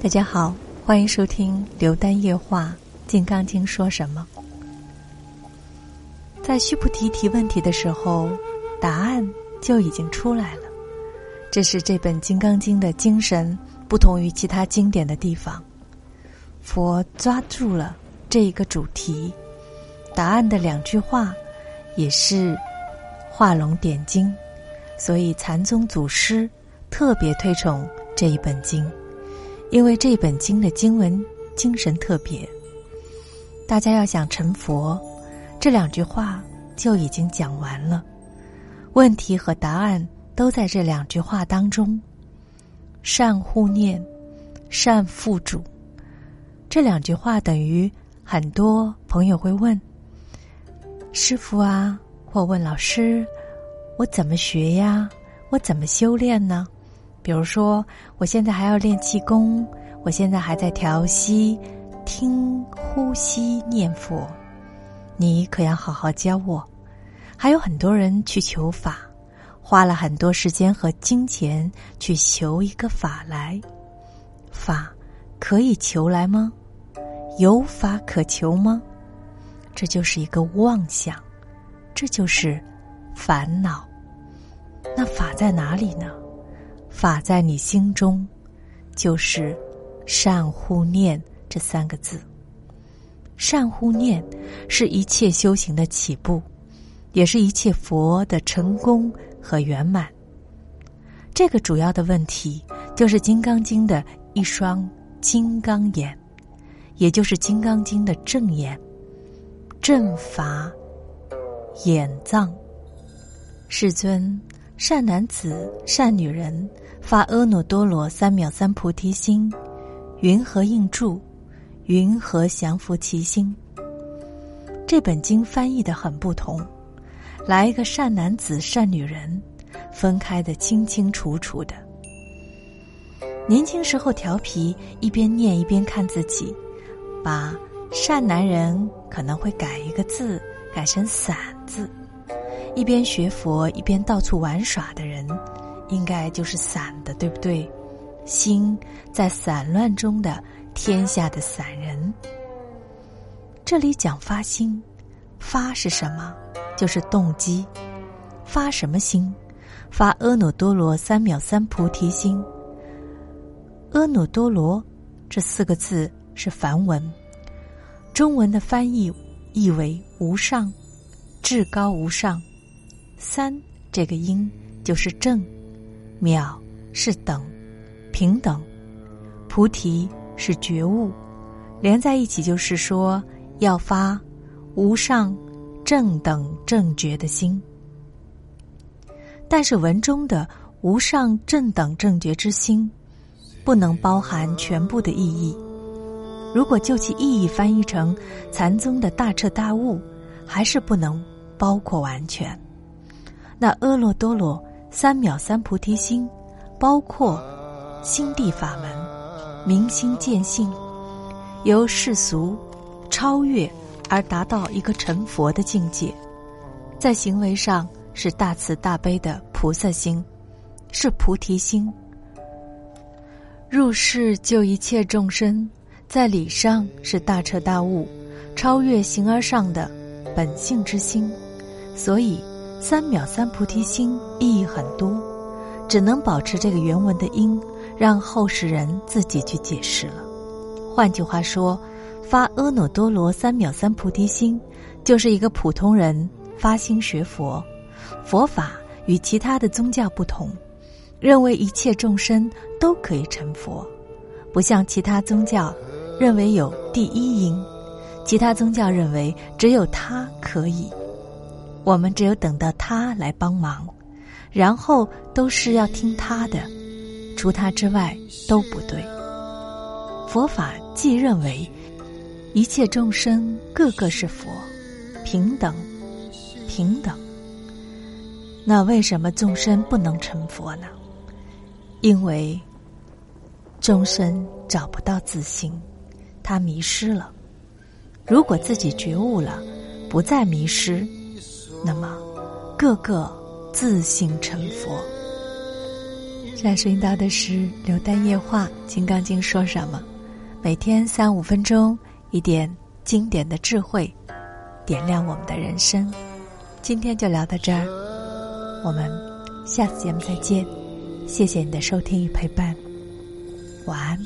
大家好，欢迎收听《刘丹夜话·金刚经》说什么。在须菩提提问题的时候，答案就已经出来了。这是这本《金刚经》的精神不同于其他经典的地方。佛抓住了这一个主题，答案的两句话也是画龙点睛，所以禅宗祖师特别推崇这一本经，因为这本经的经文精神特别。大家要想成佛，这两句话就已经讲完了，问题和答案都在这两句话当中。善护念，善付主。这两句话等于很多朋友会问师傅啊，或问老师：“我怎么学呀？我怎么修炼呢？”比如说，我现在还要练气功，我现在还在调息、听呼吸、念佛，你可要好好教我。还有很多人去求法，花了很多时间和金钱去求一个法来，法可以求来吗？有法可求吗？这就是一个妄想，这就是烦恼。那法在哪里呢？法在你心中，就是善护念这三个字。善护念是一切修行的起步，也是一切佛的成功和圆满。这个主要的问题就是《金刚经》的一双金刚眼。也就是《金刚经》的正眼、正法眼藏。世尊，善男子、善女人发阿耨多罗三藐三菩提心，云何应住？云何降伏其心？这本经翻译的很不同，来一个善男子、善女人，分开的清清楚楚的。年轻时候调皮，一边念一边看自己。把善男人可能会改一个字，改成散字。一边学佛一边到处玩耍的人，应该就是散的，对不对？心在散乱中的天下的散人。这里讲发心，发是什么？就是动机。发什么心？发阿耨多罗三藐三菩提心。阿耨多罗这四个字。是梵文，中文的翻译意为无上、至高无上。三这个音就是正，秒是等，平等，菩提是觉悟，连在一起就是说要发无上正等正觉的心。但是文中的无上正等正觉之心，不能包含全部的意义。如果就其意义翻译成禅宗的大彻大悟，还是不能包括完全。那阿耨多罗三藐三菩提心，包括心地法门、明心见性，由世俗超越而达到一个成佛的境界，在行为上是大慈大悲的菩萨心，是菩提心，入世救一切众生。在理上是大彻大悟、超越形而上的本性之心，所以三藐三菩提心意义很多，只能保持这个原文的音，让后世人自己去解释了。换句话说，发阿耨多罗三藐三菩提心，就是一个普通人发心学佛。佛法与其他的宗教不同，认为一切众生都可以成佛，不像其他宗教。认为有第一因，其他宗教认为只有他可以，我们只有等到他来帮忙，然后都是要听他的，除他之外都不对。佛法既认为一切众生个个是佛，平等，平等，那为什么众生不能成佛呢？因为众生找不到自心。他迷失了。如果自己觉悟了，不再迷失，那么个个自信成佛。现在收听到的是《刘丹夜话》《金刚经》说什么？每天三五分钟，一点经典的智慧，点亮我们的人生。今天就聊到这儿，我们下次节目再见。谢谢你的收听与陪伴，晚安。